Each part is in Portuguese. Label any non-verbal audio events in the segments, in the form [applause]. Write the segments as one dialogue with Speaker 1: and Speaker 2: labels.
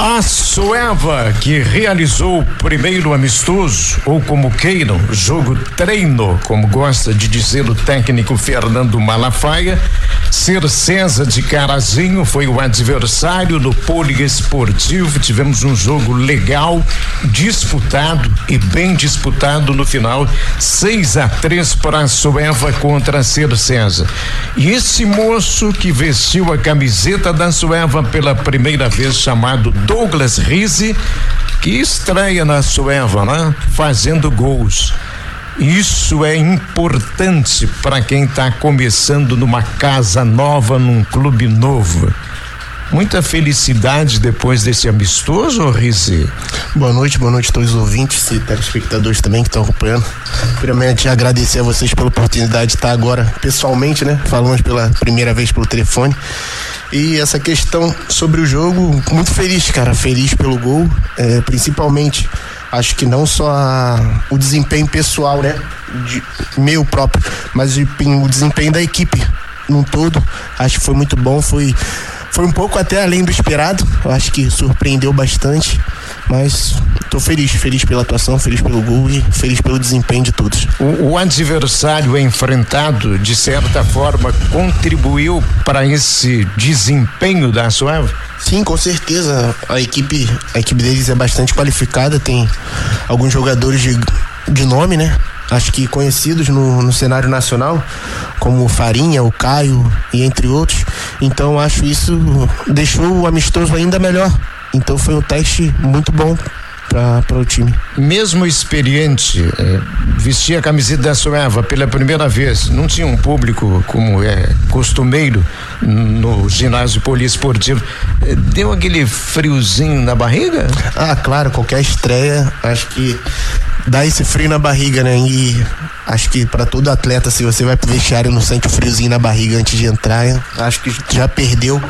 Speaker 1: A Sueva, que realizou o primeiro amistoso, ou como queiram, jogo treino, como gosta de dizer o técnico Fernando Malafaia, Ser César de Carazinho foi o adversário no poliesportivo. Tivemos um jogo legal, disputado e bem disputado no final, 6 a 3 para a Sueva contra a Ser César. E esse moço que vestiu a camiseta da Sueva pela primeira vez, chamado Douglas Rise, que estreia na Sueva, né? Fazendo gols. Isso é importante para quem está começando numa casa nova, num clube novo. Muita felicidade depois desse amistoso, Rizzi.
Speaker 2: Boa noite, boa noite a todos os ouvintes e telespectadores também que estão acompanhando. Primeiramente, agradecer a vocês pela oportunidade de estar agora pessoalmente, né? Falamos pela primeira vez pelo telefone. E essa questão sobre o jogo, muito feliz, cara. Feliz pelo gol, é, principalmente. Acho que não só a, o desempenho pessoal, né? De, meu próprio, mas o, o desempenho da equipe num todo. Acho que foi muito bom. Foi, foi um pouco até além do esperado. Acho que surpreendeu bastante. Mas estou feliz, feliz pela atuação, feliz pelo gol e feliz pelo desempenho de todos.
Speaker 1: O, o adversário enfrentado, de certa forma, contribuiu para esse desempenho da Suave?
Speaker 2: Sim, com certeza. A equipe, a equipe deles é bastante qualificada, tem alguns jogadores de, de nome, né? Acho que conhecidos no, no cenário nacional, como o Farinha, o Caio e entre outros. Então acho isso deixou o amistoso ainda melhor então foi um teste muito bom para o time.
Speaker 1: Mesmo experiente, eh, vestir a camiseta da Sueva pela primeira vez, não tinha um público como é costumeiro no ginásio poliesportivo, eh, deu aquele friozinho na barriga?
Speaker 2: Ah, claro, qualquer estreia, acho que dá esse frio na barriga, né? E acho que para todo atleta, se você vai pro vestiário e não sente o friozinho na barriga antes de entrar, acho que já perdeu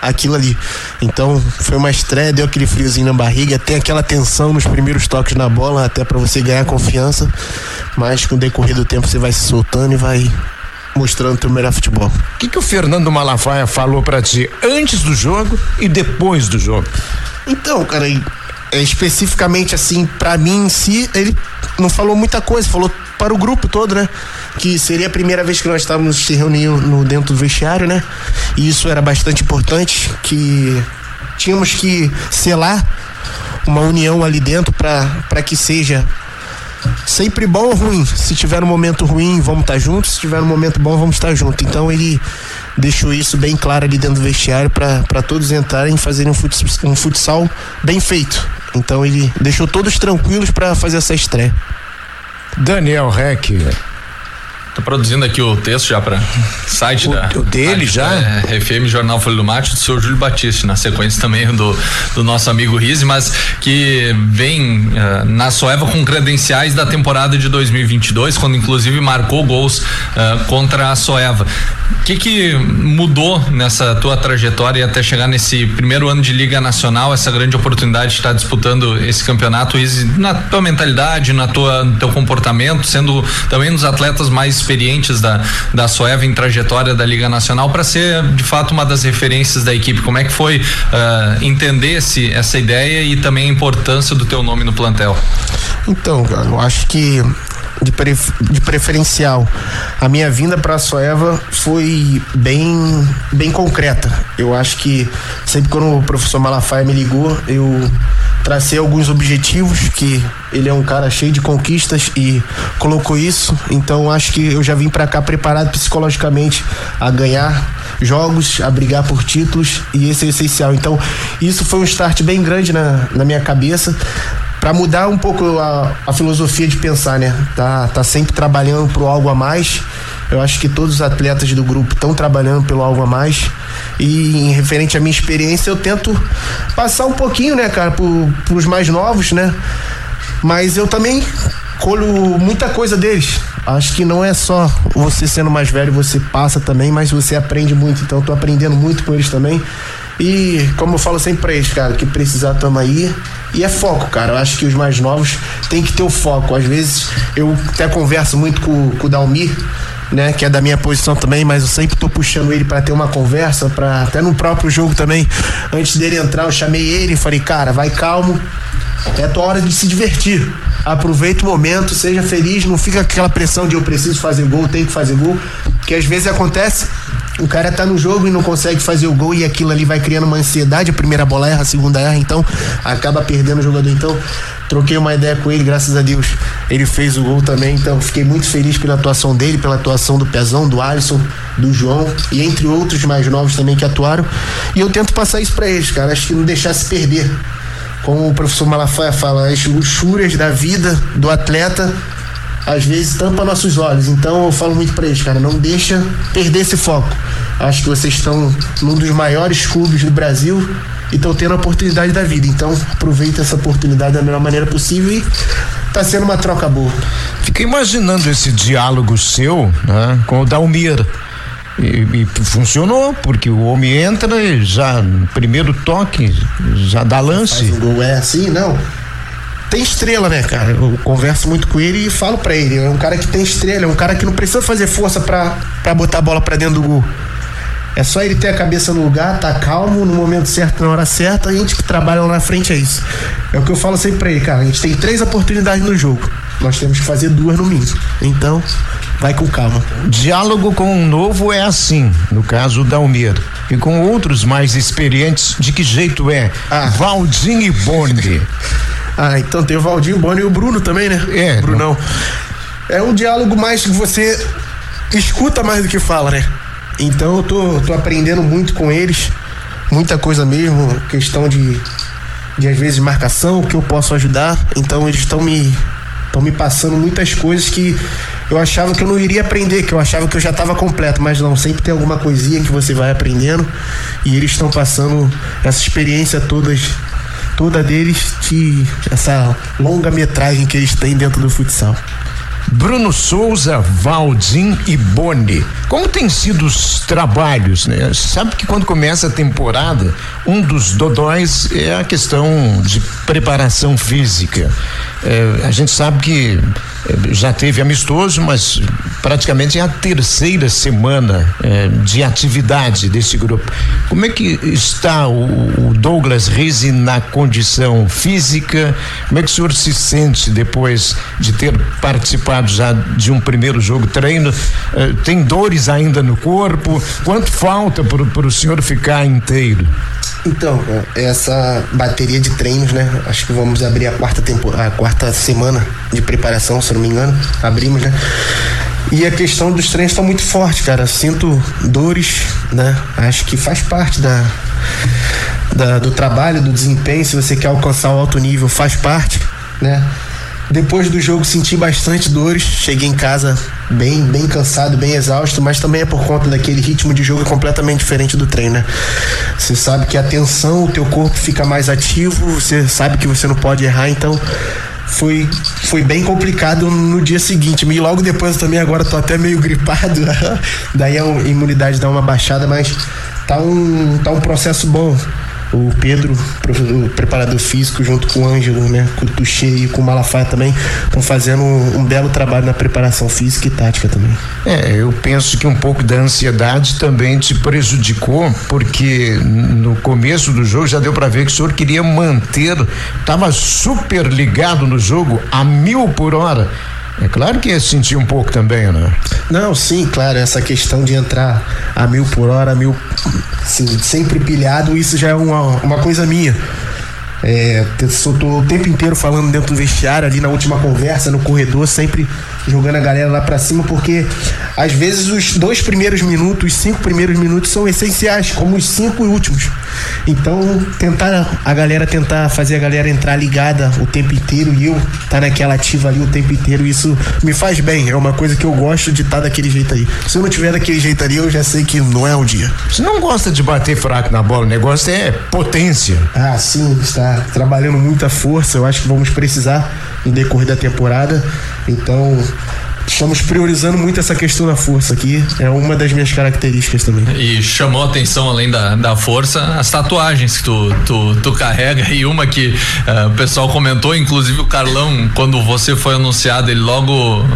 Speaker 2: aquilo ali. Então foi uma estreia, deu aquele friozinho na barriga, tem aquela tensão nos primeiros toques na bola, até para você ganhar confiança, mas com o decorrer do tempo você vai se soltando e vai mostrando o melhor futebol.
Speaker 1: O que, que o Fernando Malafaia falou para ti antes do jogo e depois do jogo?
Speaker 2: Então, cara, é, especificamente assim, para mim em si, ele não falou muita coisa, falou para o grupo todo, né? Que seria a primeira vez que nós estávamos se reunindo no, dentro do vestiário, né? E isso era bastante importante, que tínhamos que selar uma união ali dentro para que seja sempre bom ou ruim. Se tiver um momento ruim, vamos estar juntos. Se tiver um momento bom, vamos estar juntos. Então ele deixou isso bem claro ali dentro do vestiário para todos entrarem e fazerem um futsal, um futsal bem feito. Então ele deixou todos tranquilos para fazer essa estreia.
Speaker 1: Daniel Reck.
Speaker 3: Tô produzindo aqui o texto já para site
Speaker 1: o,
Speaker 3: da.
Speaker 1: O dele já?
Speaker 3: É, FM Jornal Folha do Mate do senhor Júlio Batista, na sequência também do, do nosso amigo Rizzi, mas que vem uh, na Soeva com credenciais da temporada de 2022, quando inclusive marcou gols uh, contra a Soeva. O que, que mudou nessa tua trajetória até chegar nesse primeiro ano de Liga Nacional, essa grande oportunidade de estar disputando esse campeonato, Rizzi, na tua mentalidade, na tua, no teu comportamento, sendo também um dos atletas mais experientes da, da Soeva em trajetória da Liga Nacional para ser de fato uma das referências da equipe. Como é que foi uh, entender esse, essa ideia e também a importância do teu nome no plantel?
Speaker 2: Então, eu acho que de, pref, de preferencial. A minha vinda para a Soeva foi bem, bem concreta. Eu acho que sempre quando o professor Malafaia me ligou, eu tracei alguns objetivos que ele é um cara cheio de conquistas e colocou isso. Então acho que eu já vim para cá preparado psicologicamente a ganhar jogos, a brigar por títulos e esse é essencial. Então isso foi um start bem grande na, na minha cabeça para mudar um pouco a, a, filosofia de pensar, né? Tá, tá sempre trabalhando pro algo a mais. Eu acho que todos os atletas do grupo estão trabalhando pelo algo a mais. E em referente à minha experiência, eu tento passar um pouquinho, né, cara, pro, pros mais novos, né? Mas eu também colho muita coisa deles. Acho que não é só você sendo mais velho, você passa também, mas você aprende muito. Então, eu tô aprendendo muito com eles também. E como eu falo sempre pra eles, cara, que precisar tamo aí. E é foco, cara. Eu acho que os mais novos têm que ter o foco. Às vezes eu até converso muito com, com o Dalmir né, que é da minha posição também, mas eu sempre tô puxando ele para ter uma conversa, para até no próprio jogo também, antes dele entrar, eu chamei ele e falei, cara, vai calmo, é a tua hora de se divertir. Aproveita o momento, seja feliz, não fica aquela pressão de eu preciso fazer gol, tenho que fazer gol, que às vezes acontece. O cara tá no jogo e não consegue fazer o gol e aquilo ali vai criando uma ansiedade. A primeira bola erra, a segunda erra, então acaba perdendo o jogador. Então, troquei uma ideia com ele, graças a Deus. Ele fez o gol também, então fiquei muito feliz pela atuação dele, pela atuação do Pezão, do Alisson, do João e entre outros mais novos também que atuaram. E eu tento passar isso para eles, cara. Acho que não deixar se perder como o professor Malafaia fala, as luxúrias da vida do atleta às vezes tampa nossos olhos. Então eu falo muito para eles, cara, não deixa perder esse foco. Acho que vocês estão num dos maiores clubes do Brasil e estão tendo a oportunidade da vida. Então aproveita essa oportunidade da melhor maneira possível e tá sendo uma troca boa.
Speaker 1: Fiquei imaginando esse diálogo seu né, com o Dalmir. E, e, funcionou, porque o homem entra e já no primeiro toque, já dá lance.
Speaker 2: Faz um gol, é assim, não. Tem estrela, né, cara? Eu converso muito com ele e falo para ele. É um cara que tem estrela, é um cara que não precisa fazer força para botar a bola para dentro do gol. É só ele ter a cabeça no lugar, tá calmo, no momento certo, na hora certa, a gente que trabalha lá na frente é isso. É o que eu falo sempre pra ele, cara. A gente tem três oportunidades no jogo. Nós temos que fazer duas no mínimo. Então, vai com calma.
Speaker 1: Diálogo com um novo é assim, no caso da Almir. E com outros mais experientes, de que jeito é? Ah. Valdir e Boni. [laughs]
Speaker 2: ah, então tem o Valdir, o Boni e o Bruno também, né?
Speaker 1: É.
Speaker 2: Brunão. Não... É um diálogo mais que você escuta mais do que fala, né? Então eu tô, tô aprendendo muito com eles, muita coisa mesmo, questão de, de às vezes marcação, que eu posso ajudar. Então eles estão me estão me passando muitas coisas que eu achava que eu não iria aprender, que eu achava que eu já estava completo, mas não, sempre tem alguma coisinha que você vai aprendendo e eles estão passando essa experiência todas toda deles de essa longa metragem que eles têm dentro do futsal.
Speaker 1: Bruno Souza, Valdim e Boni. Como tem sido os trabalhos, né? Sabe que quando começa a temporada, um dos dodóis é a questão de preparação física. É, a gente sabe que já teve amistoso, mas praticamente é a terceira semana é, de atividade desse grupo. Como é que está o, o Douglas Rizzi na condição física? Como é que o senhor se sente depois de ter participado já de um primeiro jogo treino? É, tem dores ainda no corpo? Quanto falta para o senhor ficar inteiro?
Speaker 2: Então, essa bateria de treinos, né? Acho que vamos abrir a quarta temporada, a quarta semana de preparação, se não me engano. Abrimos, né? E a questão dos treinos está muito forte, cara. Sinto dores, né? Acho que faz parte da, da, do trabalho, do desempenho. Se você quer alcançar o alto nível, faz parte, né? Depois do jogo senti bastante dores. Cheguei em casa bem, bem cansado, bem exausto, mas também é por conta daquele ritmo de jogo completamente diferente do treino, né? Você sabe que a tensão, o teu corpo fica mais ativo, você sabe que você não pode errar, então foi, foi bem complicado no dia seguinte. E logo depois eu também agora tô até meio gripado. [laughs] Daí a imunidade dá uma baixada, mas tá um, tá um processo bom o Pedro, o preparador físico, junto com o Ângelo, né, com o Tuxê e com o Malafaia também, estão fazendo um, um, belo trabalho na preparação física e tática também.
Speaker 1: É, eu penso que um pouco da ansiedade também te prejudicou, porque no começo do jogo já deu para ver que o senhor queria manter, estava super ligado no jogo a mil por hora. É claro que ia sentir um pouco também, né?
Speaker 2: Não, sim, claro, essa questão de entrar a mil por hora, a mil, assim, sempre pilhado, isso já é uma, uma coisa minha. É, tô, tô o tempo inteiro falando dentro do vestiário, ali na última conversa, no corredor, sempre jogando a galera lá para cima, porque às vezes os dois primeiros minutos, os cinco primeiros minutos são essenciais, como os cinco últimos. Então, tentar a galera tentar fazer a galera entrar ligada o tempo inteiro e eu tá naquela ativa ali o tempo inteiro, isso me faz bem. É uma coisa que eu gosto de estar tá daquele jeito aí. Se eu não tiver daquele jeito ali, eu já sei que não é um dia.
Speaker 1: Você não gosta de bater fraco na bola, o negócio é potência.
Speaker 2: Ah, sim, está trabalhando muita força. Eu acho que vamos precisar no decorrer da temporada. Então, estamos priorizando muito essa questão da força aqui. É uma das minhas características também.
Speaker 3: E chamou a atenção, além da, da força, as tatuagens que tu, tu, tu carrega. E uma que uh, o pessoal comentou, inclusive o Carlão, quando você foi anunciado, ele logo uh,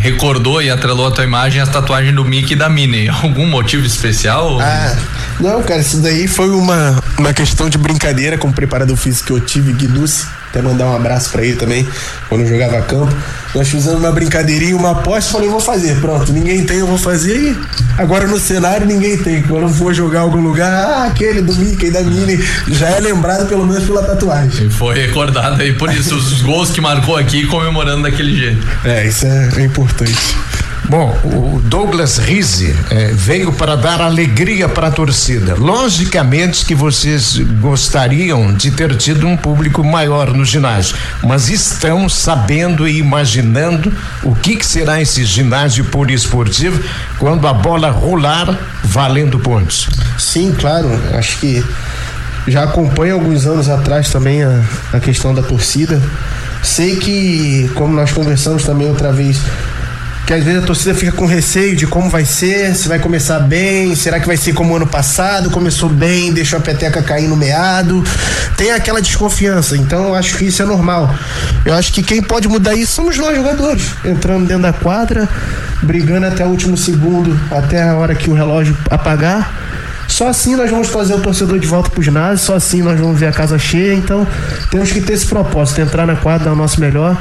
Speaker 3: recordou e atrelou a tua imagem as tatuagens do Mickey e da Minnie. [laughs] Algum motivo especial?
Speaker 2: Ah, não, cara, isso daí foi uma, uma questão de brincadeira com o preparador físico que eu tive, Guiducci até mandar um abraço para ele também, quando eu jogava campo. Nós fizemos uma brincadeirinha, uma aposta, falei, vou fazer, pronto, ninguém tem, eu vou fazer e agora no cenário ninguém tem. Quando eu for jogar em algum lugar, ah, aquele do Mickey, da Mini, já é lembrado pelo menos pela tatuagem.
Speaker 3: E foi recordado aí por isso, os gols que marcou aqui comemorando daquele jeito.
Speaker 2: É, isso é, é importante.
Speaker 1: Bom, o Douglas Rise é, veio para dar alegria para a torcida. Logicamente que vocês gostariam de ter tido um público maior no ginásio, mas estão sabendo e imaginando o que, que será esse ginásio poliesportivo quando a bola rolar valendo pontos.
Speaker 2: Sim, claro. Acho que já acompanho alguns anos atrás também a, a questão da torcida. Sei que, como nós conversamos também outra vez, que às vezes a torcida fica com receio de como vai ser, se vai começar bem, será que vai ser como ano passado, começou bem, deixou a peteca cair no meado. Tem aquela desconfiança, então eu acho que isso é normal. Eu acho que quem pode mudar isso somos nós jogadores, entrando dentro da quadra, brigando até o último segundo, até a hora que o relógio apagar. Só assim nós vamos trazer o torcedor de volta pro ginásio, só assim nós vamos ver a casa cheia. Então temos que ter esse propósito, entrar na quadra, dar o nosso melhor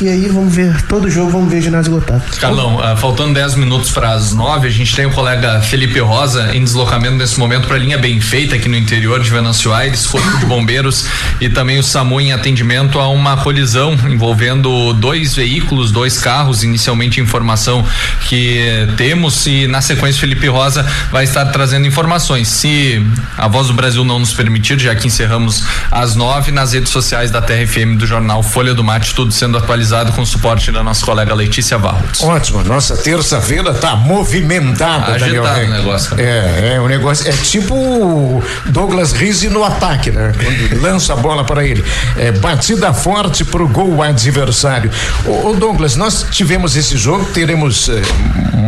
Speaker 2: e aí vamos ver todo jogo, vamos ver ginásio lotado.
Speaker 3: Carlão, uh, faltando 10 minutos para as 9, a gente tem o colega Felipe Rosa em deslocamento nesse momento para a linha bem feita aqui no interior de Venâncio Aires, Corpo de Bombeiros e também o SAMU em atendimento a uma colisão envolvendo dois veículos, dois carros, inicialmente informação que temos e na sequência Felipe Rosa vai estar trazendo informações. Se a Voz do Brasil não nos permitir, já que encerramos às 9 nas redes sociais da TRFM do jornal Folha do Mate, tudo sendo atualizado com o suporte da nossa colega Letícia Barros.
Speaker 1: Ótimo, nossa terça-feira tá movimentada, Daniel
Speaker 3: o negócio.
Speaker 1: É, é, o negócio é tipo Douglas Rizzi no ataque, né? Quando lança a bola para ele. É, batida forte pro gol adversário. Ô, ô Douglas, nós tivemos esse jogo, teremos eh,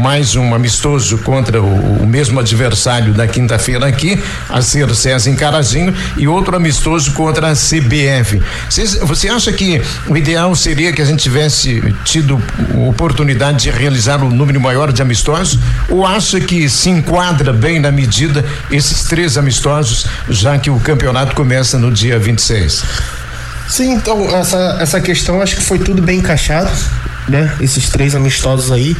Speaker 1: mais um amistoso contra o, o mesmo adversário da quinta-feira aqui, a ser César em Carazinho, e outro amistoso contra a CBF. Cês, você acha que o ideal seria que a gente tivesse tido oportunidade de realizar um número maior de amistosos, ou acha que se enquadra bem na medida esses três amistosos, já que o campeonato começa no dia 26?
Speaker 2: Sim, então essa, essa questão acho que foi tudo bem encaixado, né? Esses três amistosos aí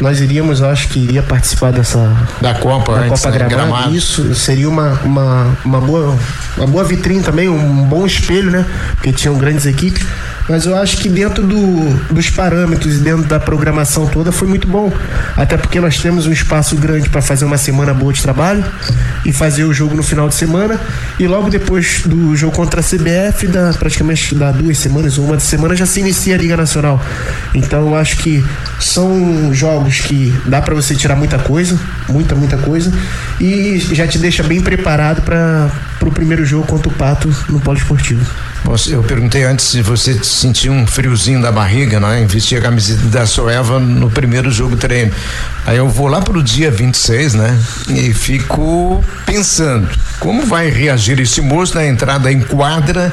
Speaker 2: nós iríamos, acho que iria participar dessa
Speaker 1: da Copa,
Speaker 2: da Copa Gramado. Gramado. Isso seria uma, uma, uma boa uma boa vitrine também, um bom espelho, né? Porque tinham grandes equipes. Mas eu acho que dentro do, dos parâmetros e dentro da programação toda foi muito bom. Até porque nós temos um espaço grande para fazer uma semana boa de trabalho e fazer o jogo no final de semana. E logo depois do jogo contra a CBF, da, praticamente dá duas semanas ou uma semana, já se inicia a Liga Nacional. Então eu acho que são jogos que dá para você tirar muita coisa, muita, muita coisa, e já te deixa bem preparado para o primeiro jogo contra o Pato no Polo Esportivo.
Speaker 1: Eu perguntei antes se você sentia um friozinho da barriga, não é? Vestir a camiseta da Soeva no primeiro jogo treino. Aí eu vou lá pro dia 26, né? E fico pensando, como vai reagir esse moço na entrada em quadra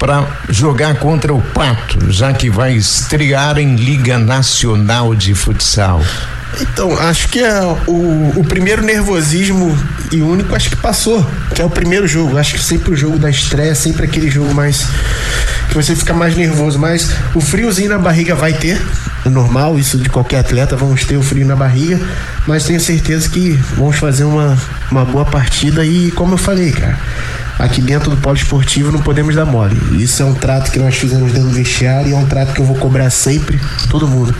Speaker 1: para jogar contra o Pato, já que vai estrear em Liga Nacional de Futsal?
Speaker 2: Então, acho que é o, o primeiro nervosismo e único, acho que passou, que é o primeiro jogo. Acho que sempre o jogo da estreia, sempre aquele jogo mais. que você fica mais nervoso. Mas o friozinho na barriga vai ter, é normal, isso de qualquer atleta, vamos ter o frio na barriga. Mas tenho certeza que vamos fazer uma, uma boa partida e, como eu falei, cara aqui dentro do polo esportivo não podemos dar mole. Isso é um trato que nós fizemos dentro do vestiário e é um trato que eu vou cobrar sempre, todo mundo.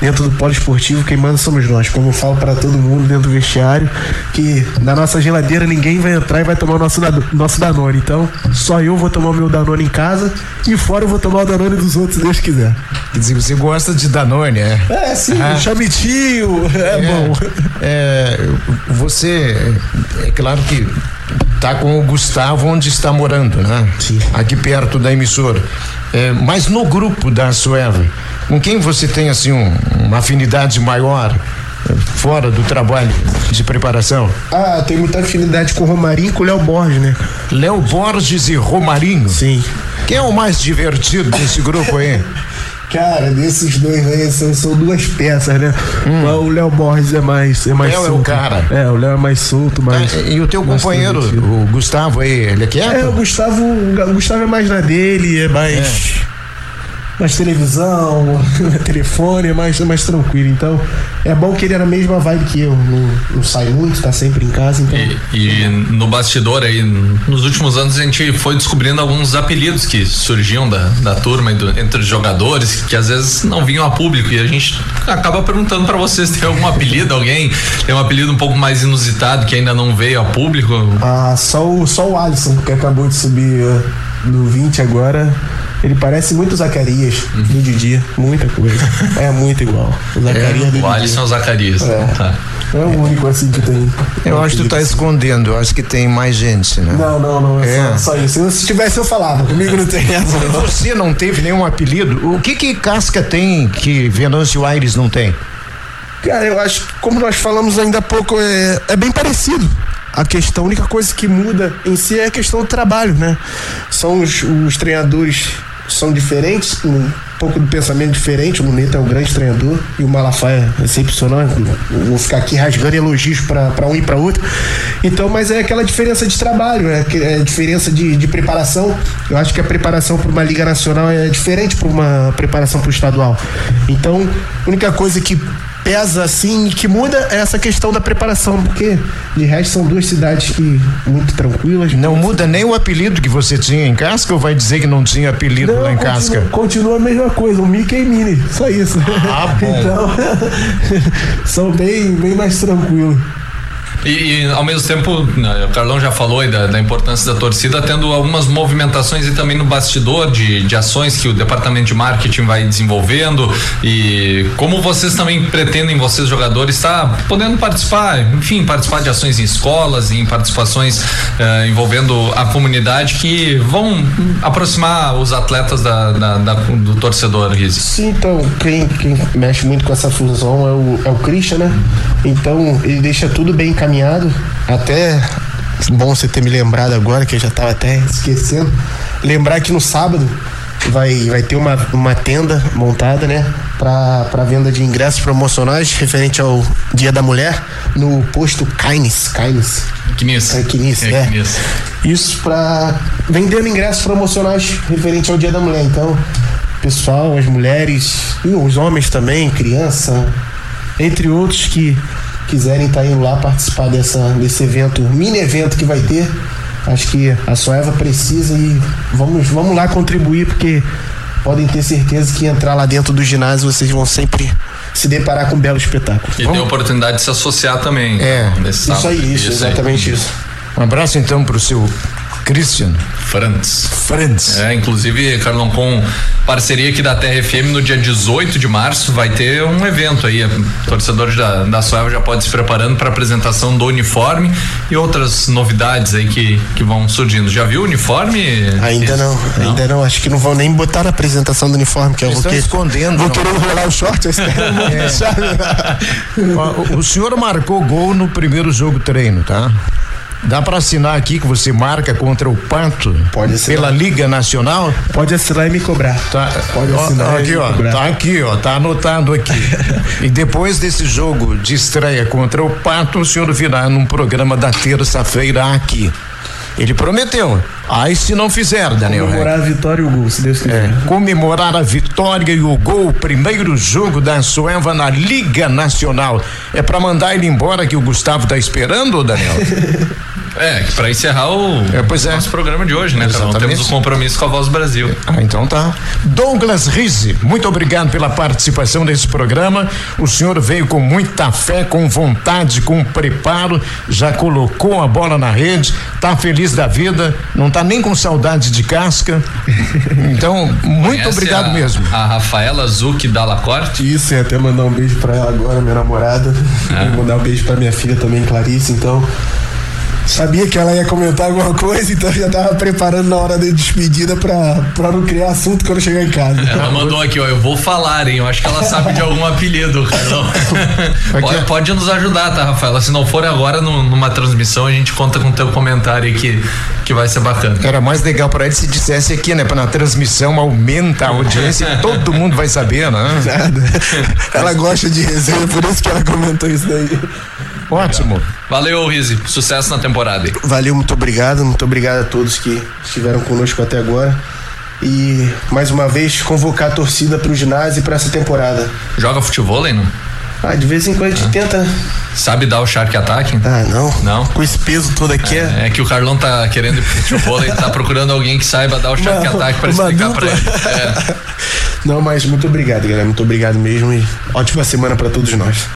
Speaker 2: Dentro do polo esportivo, quem manda somos nós. Como eu falo para todo mundo dentro do vestiário, que na nossa geladeira ninguém vai entrar e vai tomar o nosso, nosso Danone. Então, só eu vou tomar o meu Danone em casa e fora eu vou tomar o Danone dos outros, se Deus quiser.
Speaker 1: Quer dizer, você gosta de Danone, é?
Speaker 2: É, sim, ah. chame tio, é, é bom. [laughs]
Speaker 1: É, você, é claro que tá com o Gustavo onde está morando, né?
Speaker 2: Sim.
Speaker 1: Aqui perto da emissora. É, mas no grupo da Sueva, com quem você tem assim um, uma afinidade maior eh, fora do trabalho de preparação?
Speaker 2: Ah, tem muita afinidade com o Romarinho e com o Léo Borges, né?
Speaker 1: Léo Borges e Romarinho?
Speaker 2: Sim.
Speaker 1: Quem é o mais divertido desse grupo aí? [laughs]
Speaker 2: Cara, desses dois aí são, são duas peças, né? Hum. O Léo Borges é mais, é mais
Speaker 1: Léo solto. é o cara.
Speaker 2: É, o Léo é mais solto, mais. Tá,
Speaker 1: e o teu companheiro, o Gustavo aí, ele é quieto?
Speaker 2: É, o Gustavo, o Gustavo é mais na dele, é mais. É mais televisão, [laughs] telefone, é mais, mais tranquilo. Então, é bom que ele era a mesma vibe que eu. Não, não sai muito, tá sempre em casa. Então...
Speaker 3: E, e no bastidor aí, nos últimos anos a gente foi descobrindo alguns apelidos que surgiam da, da turma do, entre os jogadores, que às vezes não vinham a público. E a gente acaba perguntando para vocês: tem algum apelido? Alguém tem um apelido um pouco mais inusitado que ainda não veio a público?
Speaker 2: Ah, só o, só o Alisson, que acabou de subir uh, do 20 agora. Ele parece muito Zacarias uhum. do Didi, muita coisa. É muito igual.
Speaker 3: O Zacarias é, do O Alisson Zacarias. É. Tá.
Speaker 2: É o único assim que tem.
Speaker 1: Eu acho que tu tá escondendo, eu acho que tem mais gente, né?
Speaker 2: Não, não, não. É, é. Só, só, isso. Se tivesse, eu falava. Comigo não tem essa. [laughs]
Speaker 1: Você não teve nenhum apelido? O que que Casca tem que Venâncio Aires não tem?
Speaker 2: Cara, eu acho que, como nós falamos ainda há pouco, é, é bem parecido. A questão, a única coisa que muda em si é a questão do trabalho, né? São os, os treinadores são diferentes, um pouco de pensamento diferente. O Luneta é um grande treinador e o Malafaia é excepcional. Vou ficar aqui rasgando elogios para um e para outro. Então, mas é aquela diferença de trabalho, é, é diferença de, de preparação. Eu acho que a preparação para uma Liga Nacional é diferente para uma preparação para o estadual. Então, a única coisa que pesa assim e que muda é essa questão da preparação, porque de resto são duas cidades que muito tranquilas.
Speaker 1: Não muda nem o apelido que você tinha em Casca ou vai dizer que não tinha apelido não, lá em
Speaker 2: continua,
Speaker 1: Casca?
Speaker 2: Continua a mesma coisa, o Mickey e Mini, só isso.
Speaker 1: Ah, bom. [laughs]
Speaker 2: então, [laughs] são bem, bem mais tranquilos.
Speaker 3: E, e, ao mesmo tempo, né, o Carlão já falou da, da, importância da torcida, tendo algumas movimentações e também no bastidor de, de ações que o departamento de marketing vai desenvolvendo e como vocês também pretendem, vocês jogadores, estar tá podendo participar, enfim, participar de ações em escolas, em participações eh, envolvendo a comunidade que vão aproximar os atletas da, da, da do torcedor, Riz.
Speaker 2: Sim, então, quem, quem mexe muito com essa fusão é o, é o Christian, né? Então, ele deixa tudo bem encaminhado encaminhado. Até bom você ter me lembrado agora, que eu já estava até esquecendo. Lembrar que no sábado vai, vai ter uma, uma tenda montada, né? Para venda de ingressos promocionais referente ao Dia da Mulher no posto Caines. Caines.
Speaker 3: Quinis.
Speaker 2: É, Quinis, é. é. Isso para vendendo ingressos promocionais referente ao Dia da Mulher. Então, pessoal, as mulheres e os homens também, criança, entre outros que quiserem estar tá indo lá participar dessa, desse evento, mini evento que vai ter, acho que a Soeva precisa e vamos, vamos lá contribuir, porque podem ter certeza que entrar lá dentro do ginásio vocês vão sempre se deparar com um belo espetáculo.
Speaker 3: E tem a oportunidade de se associar também.
Speaker 2: É, isso aí, isso, isso exatamente aí. isso.
Speaker 1: Um abraço então para o seu Christian
Speaker 3: Frantz.
Speaker 1: Frantz.
Speaker 3: É, inclusive, Carlão, com parceria aqui da Terra FM, no dia 18 de março vai ter um evento aí. Torcedores da, da Soeva já pode se preparando para apresentação do uniforme e outras novidades aí que, que vão surgindo. Já viu o uniforme?
Speaker 2: Ainda não, não, ainda não. Acho que não vão nem botar na apresentação do uniforme, que eu vou
Speaker 1: que, escondendo.
Speaker 2: Vou querer enrolar o short, eu
Speaker 1: é. o, o senhor marcou gol no primeiro jogo treino, tá? Dá para assinar aqui que você marca contra o Panto?
Speaker 2: Pode assinar.
Speaker 1: Pela Liga Nacional?
Speaker 2: Pode assinar e me cobrar.
Speaker 1: Tá, Pode assinar. Ó, aqui, ó. Cobrar. Tá aqui, ó. Tá anotado aqui. [laughs] e depois desse jogo de estreia contra o Pato, o senhor virá num programa da terça-feira aqui. Ele prometeu. Aí se não fizer, Daniel.
Speaker 2: Comemorar a vitória e o gol, se Deus quiser. É,
Speaker 1: comemorar a vitória e o gol, o primeiro jogo da Sueva na Liga Nacional. É para mandar ele embora que o Gustavo tá esperando, Daniel? [laughs]
Speaker 3: É, para encerrar o
Speaker 1: é, pois é.
Speaker 3: nosso programa de hoje, né? Então, temos o um compromisso com a Voz Brasil.
Speaker 1: Ah, então tá. Douglas Rizzi, muito obrigado pela participação nesse programa. O senhor veio com muita fé, com vontade, com preparo, já colocou a bola na rede, tá feliz da vida, não tá nem com saudade de casca. Então, muito Conhece obrigado
Speaker 3: a,
Speaker 1: mesmo.
Speaker 3: A Rafaela Zucchi Dalla Corte?
Speaker 2: Isso, e até mandar um beijo para ela agora, minha namorada. É. mandar um beijo para minha filha também, Clarice, então Sabia que ela ia comentar alguma coisa, então já tava preparando na hora de despedida pra, pra não criar assunto quando chegar em casa.
Speaker 3: Ela mandou aqui, ó, eu vou falar, hein? Eu acho que ela sabe de algum apelido, Carlão. [laughs] pode, pode, nos ajudar, tá, Rafaela? Se não for agora no, numa transmissão, a gente conta com o teu comentário aqui, que vai ser bacana.
Speaker 1: Era mais legal para ele se dissesse aqui, né? Pra na transmissão aumenta a audiência e todo mundo vai saber, né?
Speaker 2: Nada. [laughs] Ela gosta de resenha, por isso que ela comentou isso daí.
Speaker 1: Ótimo.
Speaker 3: Valeu, Rizzi. Sucesso na temporada.
Speaker 2: Valeu, muito obrigado. Muito obrigado a todos que estiveram conosco até agora. E mais uma vez convocar a torcida para o ginásio para essa temporada.
Speaker 3: Joga futebol, hein, não?
Speaker 2: Ah, de vez em quando a gente ah. tenta.
Speaker 3: Sabe dar o Shark Attack?
Speaker 2: Ah, não.
Speaker 3: Não?
Speaker 2: Com esse peso todo aqui.
Speaker 3: É, é que o Carlão tá querendo ir pro futebol, ele tá procurando alguém que saiba dar o Shark uma, Attack para explicar para ele. É. [laughs]
Speaker 2: Não, mas muito obrigado, galera. Muito obrigado mesmo e ótima semana para todos nós.